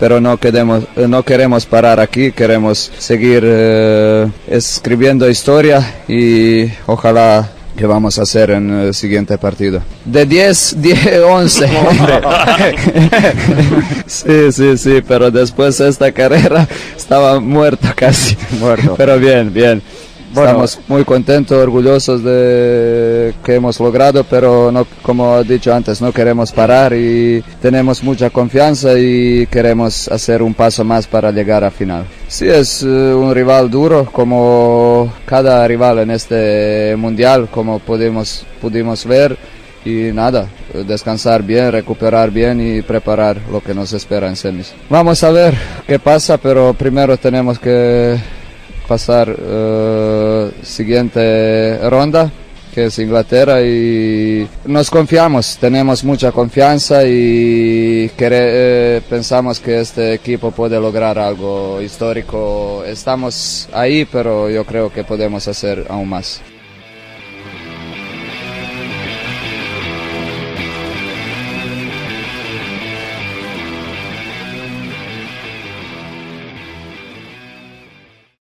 pero no queremos, no queremos parar aquí, queremos seguir eh, escribiendo historia y ojalá que vamos a hacer en el siguiente partido. De 10, 10, 11. sí, sí, sí, pero después de esta carrera estaba muerto casi. Muerto. Pero bien, bien. Estamos muy contentos, orgullosos de que hemos logrado, pero no, como he dicho antes, no queremos parar y tenemos mucha confianza y queremos hacer un paso más para llegar a final. Sí, es eh, un rival duro, como cada rival en este mundial, como pudimos, pudimos ver y nada, descansar bien, recuperar bien y preparar lo que nos espera en semis. Vamos a ver qué pasa, pero primero tenemos que pasar uh, siguiente ronda que es Inglaterra y nos confiamos, tenemos mucha confianza y eh, pensamos que este equipo puede lograr algo histórico. Estamos ahí, pero yo creo que podemos hacer aún más.